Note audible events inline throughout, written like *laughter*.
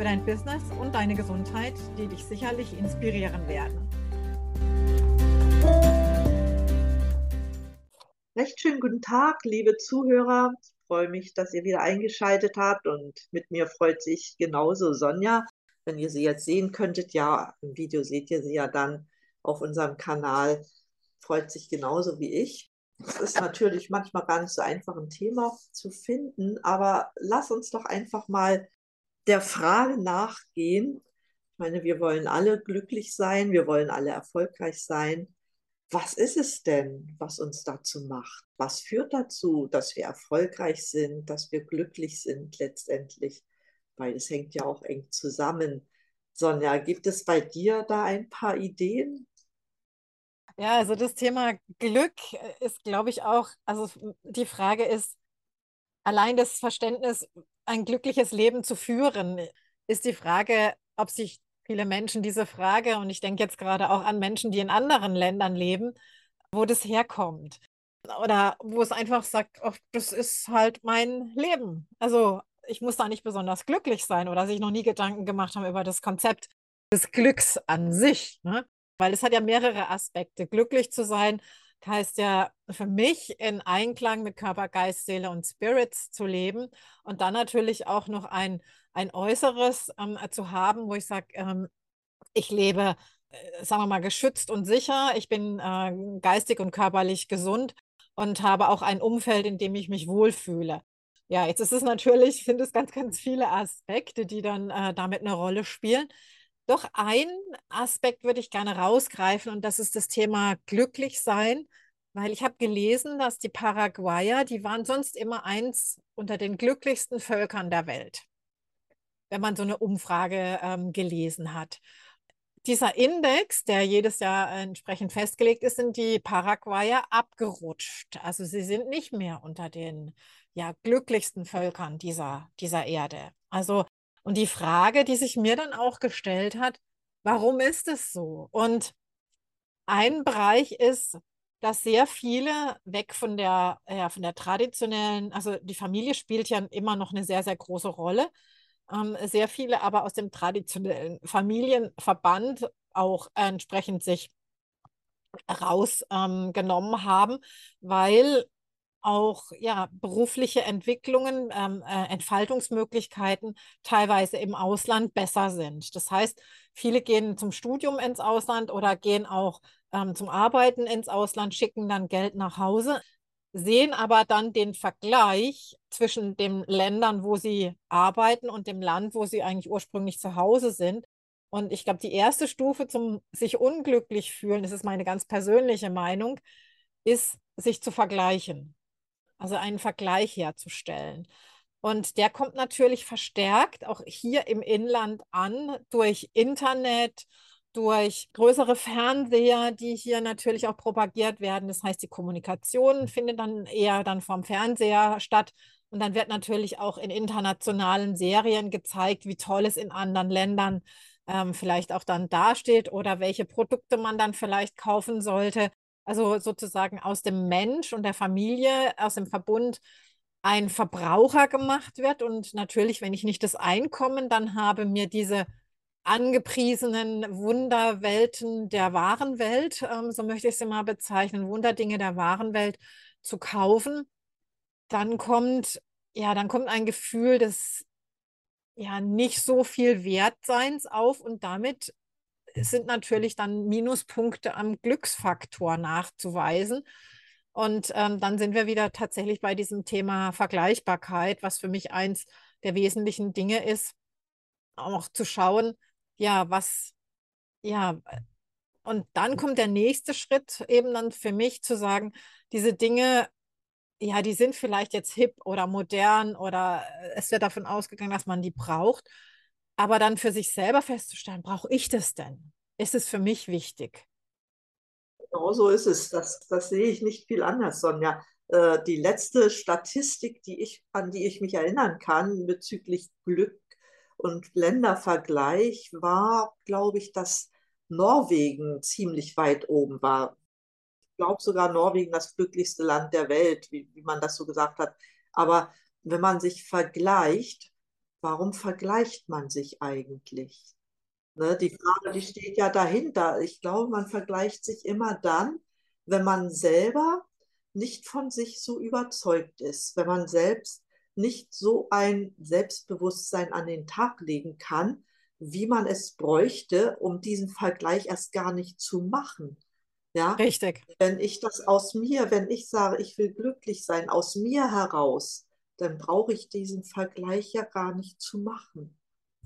für dein Business und deine Gesundheit, die dich sicherlich inspirieren werden. Recht schönen guten Tag, liebe Zuhörer. Ich freue mich, dass ihr wieder eingeschaltet habt und mit mir freut sich genauso Sonja. Wenn ihr sie jetzt sehen könntet, ja, im Video seht ihr sie ja dann auf unserem Kanal, freut sich genauso wie ich. Es ist natürlich manchmal gar nicht so einfach, ein Thema zu finden, aber lass uns doch einfach mal der Frage nachgehen. Ich meine, wir wollen alle glücklich sein, wir wollen alle erfolgreich sein. Was ist es denn, was uns dazu macht? Was führt dazu, dass wir erfolgreich sind, dass wir glücklich sind letztendlich? Weil es hängt ja auch eng zusammen. Sonja, gibt es bei dir da ein paar Ideen? Ja, also das Thema Glück ist, glaube ich, auch, also die Frage ist, allein das Verständnis, ein glückliches Leben zu führen, ist die Frage, ob sich viele Menschen diese Frage, und ich denke jetzt gerade auch an Menschen, die in anderen Ländern leben, wo das herkommt. Oder wo es einfach sagt, oh, das ist halt mein Leben. Also ich muss da nicht besonders glücklich sein oder sich noch nie Gedanken gemacht haben über das Konzept des Glücks an sich. Ne? Weil es hat ja mehrere Aspekte. Glücklich zu sein heißt ja für mich in Einklang mit Körper, Geist, Seele und Spirits zu leben und dann natürlich auch noch ein, ein Äußeres ähm, zu haben, wo ich sage, ähm, ich lebe, äh, sagen wir mal, geschützt und sicher, ich bin äh, geistig und körperlich gesund und habe auch ein Umfeld, in dem ich mich wohlfühle. Ja, jetzt ist es natürlich, *laughs* sind es ganz, ganz viele Aspekte, die dann äh, damit eine Rolle spielen. Doch ein Aspekt würde ich gerne rausgreifen und das ist das Thema glücklich sein, weil ich habe gelesen, dass die Paraguayer, die waren sonst immer eins unter den glücklichsten Völkern der Welt, wenn man so eine Umfrage ähm, gelesen hat. Dieser Index, der jedes Jahr entsprechend festgelegt ist, sind die Paraguayer abgerutscht. Also sie sind nicht mehr unter den ja, glücklichsten Völkern dieser, dieser Erde. Also und die Frage, die sich mir dann auch gestellt hat, warum ist es so? Und ein Bereich ist, dass sehr viele weg von der, ja, von der traditionellen, also die Familie spielt ja immer noch eine sehr, sehr große Rolle. Ähm, sehr viele aber aus dem traditionellen Familienverband auch entsprechend sich rausgenommen ähm, haben, weil auch ja, berufliche Entwicklungen, ähm, äh, Entfaltungsmöglichkeiten teilweise im Ausland besser sind. Das heißt, viele gehen zum Studium ins Ausland oder gehen auch ähm, zum Arbeiten ins Ausland, schicken dann Geld nach Hause, sehen aber dann den Vergleich zwischen den Ländern, wo sie arbeiten und dem Land, wo sie eigentlich ursprünglich zu Hause sind. Und ich glaube, die erste Stufe zum sich unglücklich fühlen, das ist meine ganz persönliche Meinung, ist, sich zu vergleichen also einen Vergleich herzustellen. Und der kommt natürlich verstärkt auch hier im Inland an durch Internet, durch größere Fernseher, die hier natürlich auch propagiert werden. Das heißt, die Kommunikation findet dann eher dann vom Fernseher statt. Und dann wird natürlich auch in internationalen Serien gezeigt, wie toll es in anderen Ländern ähm, vielleicht auch dann dasteht oder welche Produkte man dann vielleicht kaufen sollte also sozusagen aus dem Mensch und der Familie, aus dem Verbund ein Verbraucher gemacht wird. Und natürlich, wenn ich nicht das Einkommen dann habe, mir diese angepriesenen Wunderwelten der wahren Welt, ähm, so möchte ich sie mal bezeichnen, Wunderdinge der wahren Welt zu kaufen, dann kommt, ja, dann kommt ein Gefühl des ja nicht so viel Wertseins auf und damit sind natürlich dann Minuspunkte am Glücksfaktor nachzuweisen. Und ähm, dann sind wir wieder tatsächlich bei diesem Thema Vergleichbarkeit, was für mich eins der wesentlichen Dinge ist, auch zu schauen, ja, was, ja, und dann kommt der nächste Schritt eben dann für mich zu sagen, diese Dinge, ja, die sind vielleicht jetzt hip oder modern oder es wird davon ausgegangen, dass man die braucht. Aber dann für sich selber festzustellen, brauche ich das denn? Ist es für mich wichtig? Genau so ist es. Das, das sehe ich nicht viel anders, Sonja. Äh, die letzte Statistik, die ich, an die ich mich erinnern kann bezüglich Glück und Ländervergleich, war, glaube ich, dass Norwegen ziemlich weit oben war. Ich glaube sogar Norwegen das glücklichste Land der Welt, wie, wie man das so gesagt hat. Aber wenn man sich vergleicht, warum vergleicht man sich eigentlich? Ne, die Frage, die steht ja dahinter. Ich glaube, man vergleicht sich immer dann, wenn man selber nicht von sich so überzeugt ist, wenn man selbst nicht so ein Selbstbewusstsein an den Tag legen kann, wie man es bräuchte, um diesen Vergleich erst gar nicht zu machen. Ja, Richtig. wenn ich das aus mir, wenn ich sage, ich will glücklich sein, aus mir heraus, dann brauche ich diesen Vergleich ja gar nicht zu machen.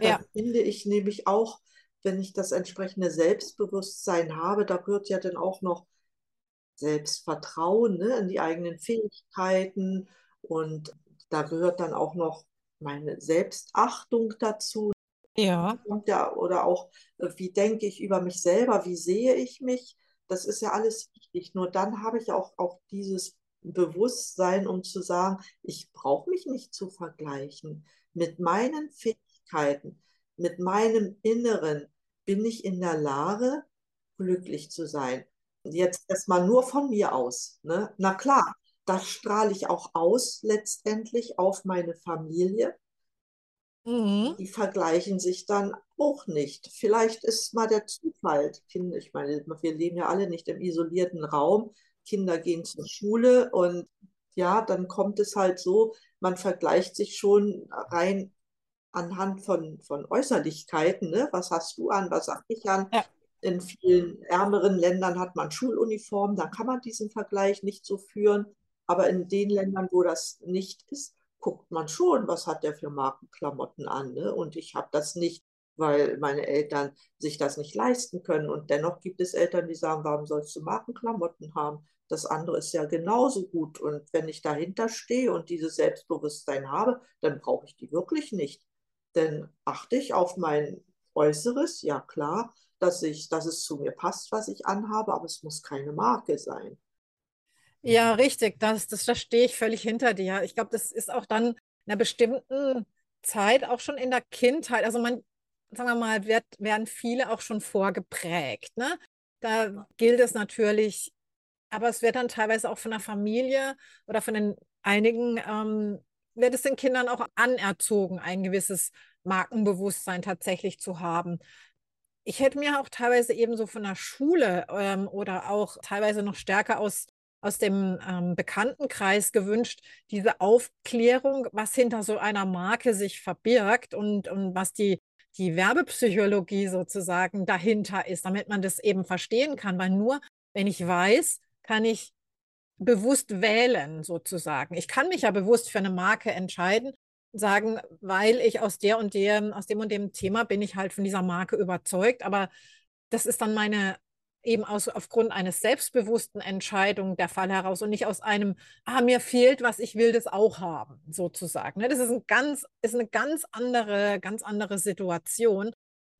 Dann Ja, finde ich nämlich auch, wenn ich das entsprechende Selbstbewusstsein habe, da gehört ja dann auch noch Selbstvertrauen, ne, in die eigenen Fähigkeiten und da gehört dann auch noch meine Selbstachtung dazu. ja, oder auch, äh, wie denke ich über mich selber, wie sehe ich mich? Das ist ja alles wichtig. Nur dann habe ich auch, auch dieses Bewusstsein, um zu sagen, ich brauche mich nicht zu vergleichen. Mit meinen Fähigkeiten, mit meinem Inneren bin ich in der Lage, glücklich zu sein. Jetzt erstmal nur von mir aus. Ne? Na klar, das strahle ich auch aus letztendlich auf meine Familie. mhm. Die vergleichen sich dann auch nicht. Vielleicht ist mal der Zufall. Ich meine, wir leben ja alle nicht im isolierten Raum. Kinder gehen zur Schule und ja, dann kommt es halt so, man vergleicht sich schon rein anhand von, von Äußerlichkeiten. Ne? Was hast du an? Was habe ich an? Ja, In vielen ärmeren Ländern hat man Schuluniformen, da kann man diesen Vergleich nicht so führen. Aber in den Ländern, wo das nicht ist, guckt man schon, was hat der für Markenklamotten an. Ne? Und ich habe das nicht, weil meine Eltern sich das nicht leisten können. Und dennoch gibt es Eltern, die sagen, warum sollst du Markenklamotten haben? Das andere ist ja genauso gut. Und wenn ich dahinter stehe und dieses Selbstbewusstsein habe, dann brauche ich die wirklich nicht. Denn achte ich auf mein Äußeres, ja klar, dass ich, dass es zu mir passt, was ich anhabe, aber es muss keine Marke sein. ja, richtig. Das, das, da stehe ich völlig hinter dir. Ich glaube, das ist auch dann in einer bestimmten Zeit, auch schon in der Kindheit. Also man, sagen wir mal, wird, werden viele auch schon vorgeprägt, ne? Da gilt es natürlich, aber es wird dann teilweise auch von der Familie oder von den einigen, ähm, wird es den Kindern auch anerzogen, ein gewisses Markenbewusstsein tatsächlich zu haben. Ich hätte mir auch teilweise eben so von der Schule ähm, oder auch teilweise noch stärker aus, aus dem ähm, Bekanntenkreis gewünscht, diese Aufklärung, was hinter so einer Marke sich verbirgt und, und was die, die Werbepsychologie sozusagen dahinter ist, damit man das eben verstehen kann. Weil nur wenn ich weiß, kann ich bewusst wählen sozusagen. Ich kann mich ja bewusst für eine Marke entscheiden, sagen, weil ich aus der und dem, aus dem und dem Thema bin ich halt von dieser Marke überzeugt, aber das ist dann meine eben aus, aufgrund eines selbstbewussten Entscheidung der Fall heraus und nicht aus einem, ah, mir fehlt was, ich will das auch haben, sozusagen. Ne? Das ist ein ganz, ist eine ganz andere, ganz andere Situation.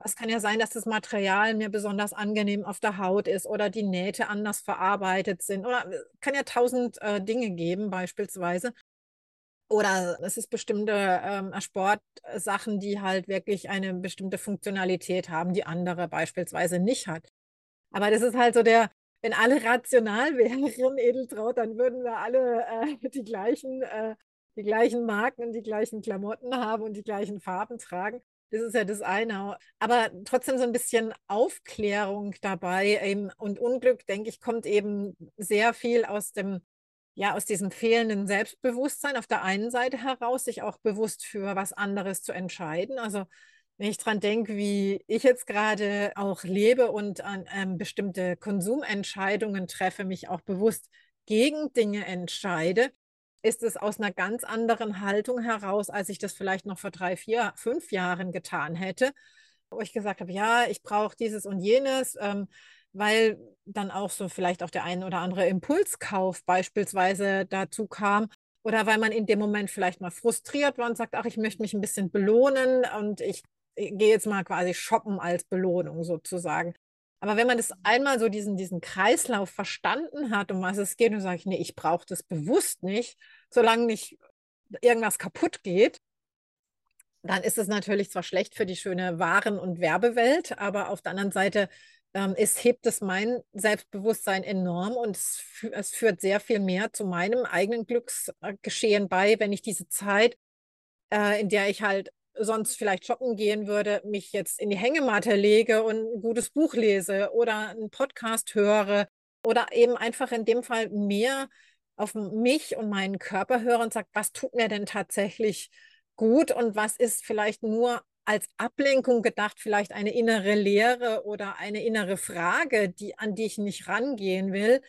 Es kann ja sein, dass das Material mir besonders angenehm auf der Haut ist oder die Nähte anders verarbeitet sind oder äh, kann ja tausend äh, Dinge geben, beispielsweise. Oder es ist bestimmte ähm, Sportsachen, die halt wirklich eine bestimmte Funktionalität haben, die andere beispielsweise nicht hat. Aber das ist halt so der, wenn alle rational *laughs* wären, Edeltraut, dann würden wir alle äh, die gleichen, äh, die gleichen Marken und die gleichen Klamotten haben und die gleichen Farben tragen. Das ist ja das eine. Aber trotzdem so ein bisschen Aufklärung dabei. Eben, und Unglück, denke ich, kommt eben sehr viel aus dem, ja, aus diesem fehlenden Selbstbewusstsein auf der einen Seite heraus, sich auch bewusst für was anderes zu entscheiden. Also wenn ich dran denke, wie ich jetzt gerade auch lebe und an ähm, bestimmte Konsumentscheidungen treffe, mich auch bewusst gegen Dinge entscheide, ist es aus einer ganz anderen Haltung heraus, als ich das vielleicht noch vor drei, vier, fünf Jahren getan hätte, wo ich gesagt habe, ja, ich brauche dieses und jenes, ähm, weil dann auch so vielleicht auch der ein oder andere Impulskauf beispielsweise dazu kam. Oder weil man in dem Moment vielleicht mal frustriert war und sagt, ach, ich möchte mich ein bisschen belohnen und ich gehe jetzt mal quasi shoppen als Belohnung sozusagen. Aber wenn man das einmal so diesen, diesen Kreislauf verstanden hat, um was es geht, und sage ich, nee, ich brauche das bewusst nicht, solange nicht irgendwas kaputt geht, dann ist es natürlich zwar schlecht für die schöne Waren- und Werbewelt, aber auf der anderen Seite ähm, es hebt es mein Selbstbewusstsein enorm und es, es, führt sehr viel mehr zu meinem eigenen Glücksgeschehen bei, wenn ich diese Zeit, äh, in der ich halt sonst vielleicht shoppen gehen würde, mich jetzt in die Hängematte lege und ein gutes Buch lese oder einen Podcast höre oder eben einfach in dem Fall mehr auf mich und meinen Körper höre und sage, was tut mir denn tatsächlich gut und was ist vielleicht nur als Ablenkung gedacht, vielleicht eine innere Lehre oder eine innere Frage, die, an die ich nicht rangehen will,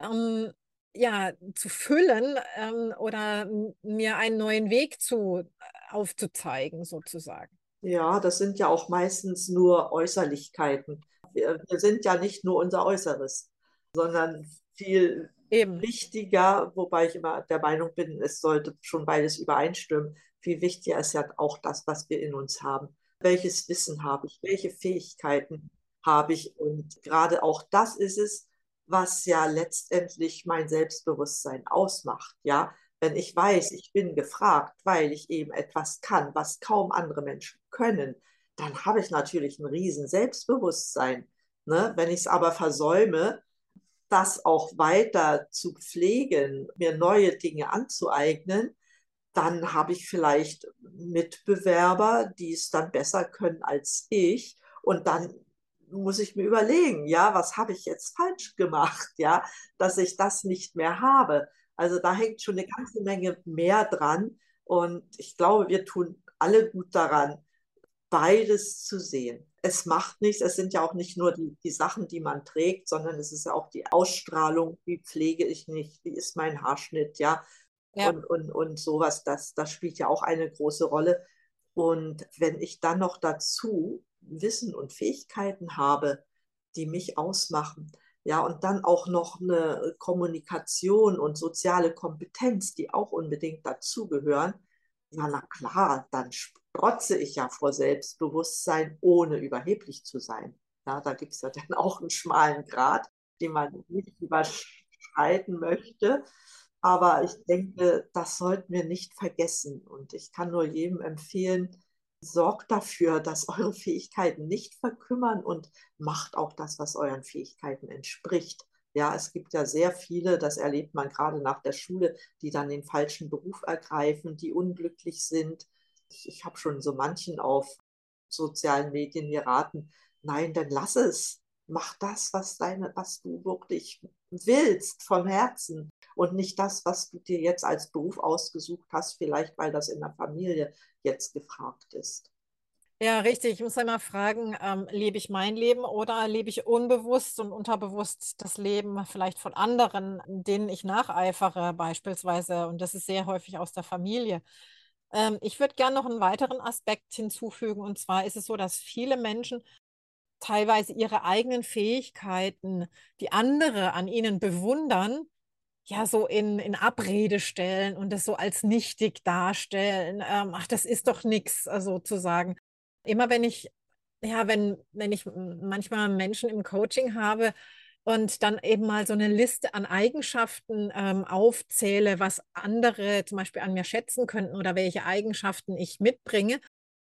ähm, ja, zu füllen ähm, oder mir einen neuen Weg zu, äh, aufzuzeigen, sozusagen. Ja, das sind ja auch meistens nur Äußerlichkeiten. Wir, wir sind ja nicht nur unser Äußeres, sondern viel Eben. wichtiger, wobei ich immer der Meinung bin, es sollte schon beides übereinstimmen. Viel wichtiger ist ja auch das, was wir in uns haben. Welches Wissen habe ich? Welche Fähigkeiten habe ich? Und gerade auch das ist es, was ja letztendlich mein Selbstbewusstsein ausmacht. Ja, wenn ich weiß, ich bin gefragt, weil ich eben etwas kann, was kaum andere Menschen können, dann habe ich natürlich ein riesen Selbstbewusstsein. Ne? Wenn ich es aber versäume, das auch weiter zu pflegen, mir neue Dinge anzueignen, dann habe ich vielleicht Mitbewerber, die es dann besser können als ich. Und dann muss ich mir überlegen, ja, was habe ich jetzt falsch gemacht, ja, dass ich das nicht mehr habe. Also da hängt schon eine ganze Menge mehr dran. Und ich glaube, wir tun alle gut daran, beides zu sehen es macht nichts. Es sind ja auch nicht nur die, die Sachen, die man trägt, sondern es ist ja auch die Ausstrahlung. Wie pflege ich mich? Wie ist mein Haarschnitt? Ja. ja. Und, und, und sowas, das, das spielt ja auch eine große Rolle. Und wenn ich dann noch dazu Wissen und Fähigkeiten habe, die mich ausmachen, ja, und dann auch noch eine Kommunikation und soziale Kompetenz, die auch unbedingt dazugehören, ja, na klar, dann strotze ich ja vor Selbstbewusstsein, ohne überheblich zu sein. Ja, da gibt es ja dann auch einen schmalen Grat, den man nicht überschreiten möchte. Aber ich denke, das sollten wir nicht vergessen. Und ich kann nur jedem empfehlen, sorgt dafür, dass eure Fähigkeiten nicht verkümmern und macht auch das, was euren Fähigkeiten entspricht. Ja, es gibt ja sehr viele, das erlebt man gerade nach der Schule, die dann den falschen Beruf ergreifen, die unglücklich sind. Ich, ich habe schon so manchen auf sozialen Medien geraten, nein, dann lass es. Mach das, was, deine, was du wirklich willst vom Herzen und nicht das, was du dir jetzt als Beruf ausgesucht hast, vielleicht weil das in der Familie jetzt gefragt ist. Ja, richtig. Ich muss einmal fragen, ähm, lebe ich mein Leben oder lebe ich unbewusst und unterbewusst das Leben vielleicht von anderen, denen ich nacheifere beispielsweise? Und das ist sehr häufig aus der Familie. Ähm, ich würde gerne noch einen weiteren Aspekt hinzufügen. Und zwar ist es so, dass viele Menschen teilweise ihre eigenen Fähigkeiten, die andere an ihnen bewundern, ja, so in, in Abrede stellen und das so als nichtig darstellen. Ähm, ach, das ist doch nichts, sozusagen immer wenn ich, ja, wenn, wenn ich manchmal Menschen im Coaching habe und dann eben mal so eine Liste an Eigenschaften ähm, aufzähle, was andere zum Beispiel an mir schätzen könnten oder welche Eigenschaften ich mitbringe.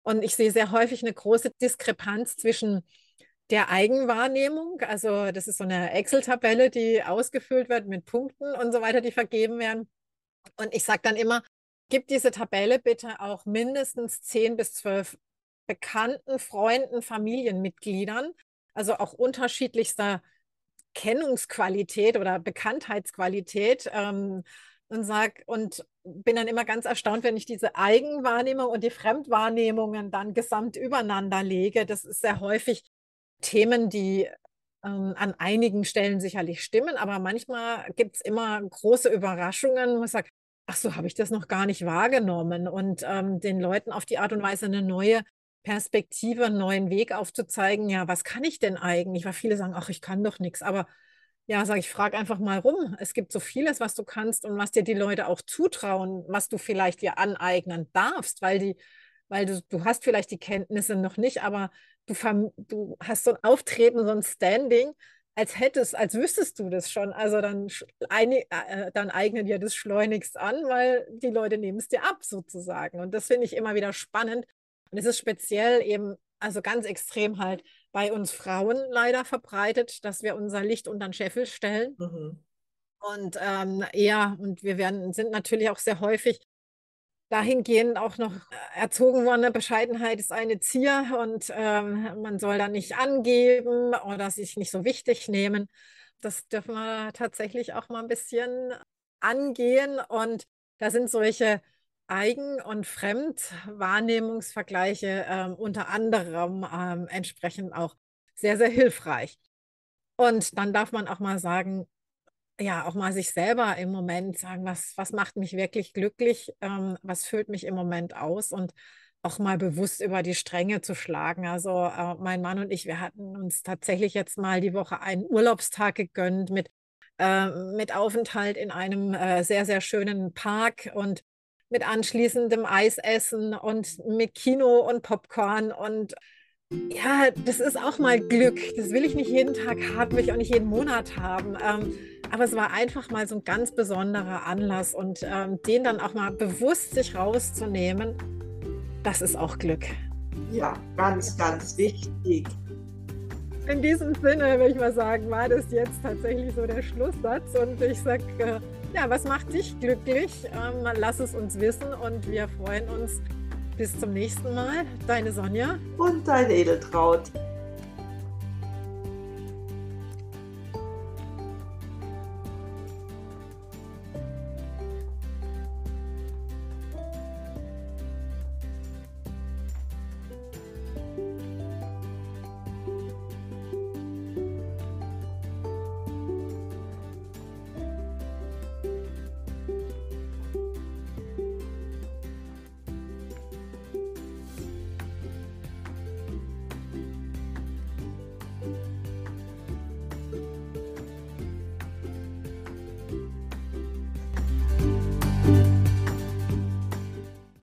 Und ich sehe sehr häufig eine große Diskrepanz zwischen der Eigenwahrnehmung, also das ist so eine Excel-Tabelle, die ausgefüllt wird mit Punkten und so weiter, die vergeben werden. Und ich sage dann immer, gib diese Tabelle bitte auch mindestens 10 bis 12 Bekannten, Freunden, Familienmitgliedern, also auch unterschiedlichster Kennungsqualität oder Bekanntheitsqualität ähm, und sag und bin dann immer ganz erstaunt, wenn ich diese Eigenwahrnehmung und die Fremdwahrnehmungen dann gesamt übereinander lege. Das ist sehr häufig Themen, die ähm, an einigen Stellen sicherlich stimmen, aber manchmal gibt es immer große Überraschungen, wo man sagt, ach so, habe ich das noch gar nicht wahrgenommen und ähm, den Leuten auf die Art und Weise eine neue Perspektive, einen neuen Weg aufzuzeigen, ja, was kann ich denn eigentlich? Weil viele sagen, ach, ich kann doch nichts. Aber ja, sage ich, frage einfach mal rum. Es gibt so vieles, was du kannst und was dir die Leute auch zutrauen, was du vielleicht dir aneignen darfst, weil die weil du, du hast vielleicht die Kenntnisse noch nicht, aber du, du hast so ein Auftreten, so ein Standing, als hättest, als wüsstest du das schon. Also dann, äh, dann eignen dir das schleunigst an, weil die Leute nehmen es dir ab sozusagen. Und das finde ich immer wieder spannend. Und es ist speziell eben, also ganz extrem halt bei uns Frauen leider verbreitet, dass wir unser Licht unter den Scheffel stellen. Mhm. Und ähm, ja, und wir werden, sind natürlich auch sehr häufig dahingehend auch noch erzogen worden, Bescheidenheit ist eine Zier und ähm, man soll da nicht angeben oder sich nicht so wichtig nehmen. Das dürfen wir tatsächlich auch mal ein bisschen angehen und da sind solche Eigen- und Fremdwahrnehmungsvergleiche ähm, unter anderem ähm, entsprechend auch sehr, sehr hilfreich. Und dann darf man auch mal sagen, ja, auch mal sich selber im Moment sagen, was, was macht mich wirklich glücklich, ähm, was füllt mich im Moment aus und auch mal bewusst über die Stränge zu schlagen. Also äh, mein Mann und ich, wir hatten uns tatsächlich jetzt mal die Woche einen Urlaubstag gegönnt mit, äh, mit Aufenthalt in einem äh, sehr, sehr schönen Park und mit anschließendem Eisessen und mit Kino und Popcorn und ja, das ist auch mal Glück. Das will ich nicht jeden Tag haben, will ich auch nicht jeden Monat haben. Ähm, aber es war einfach mal so ein ganz besonderer Anlass und ähm, den dann auch mal bewusst sich rauszunehmen, das ist auch Glück. Ja, ganz, ganz wichtig. In diesem Sinne würde ich mal sagen, war das jetzt tatsächlich so der Schlusssatz und ich sage, äh, ja, was macht dich glücklich? Ähm, lass es uns wissen und wir freuen uns. Bis zum nächsten Mal. Deine Sonja. Und dein Edeltraut.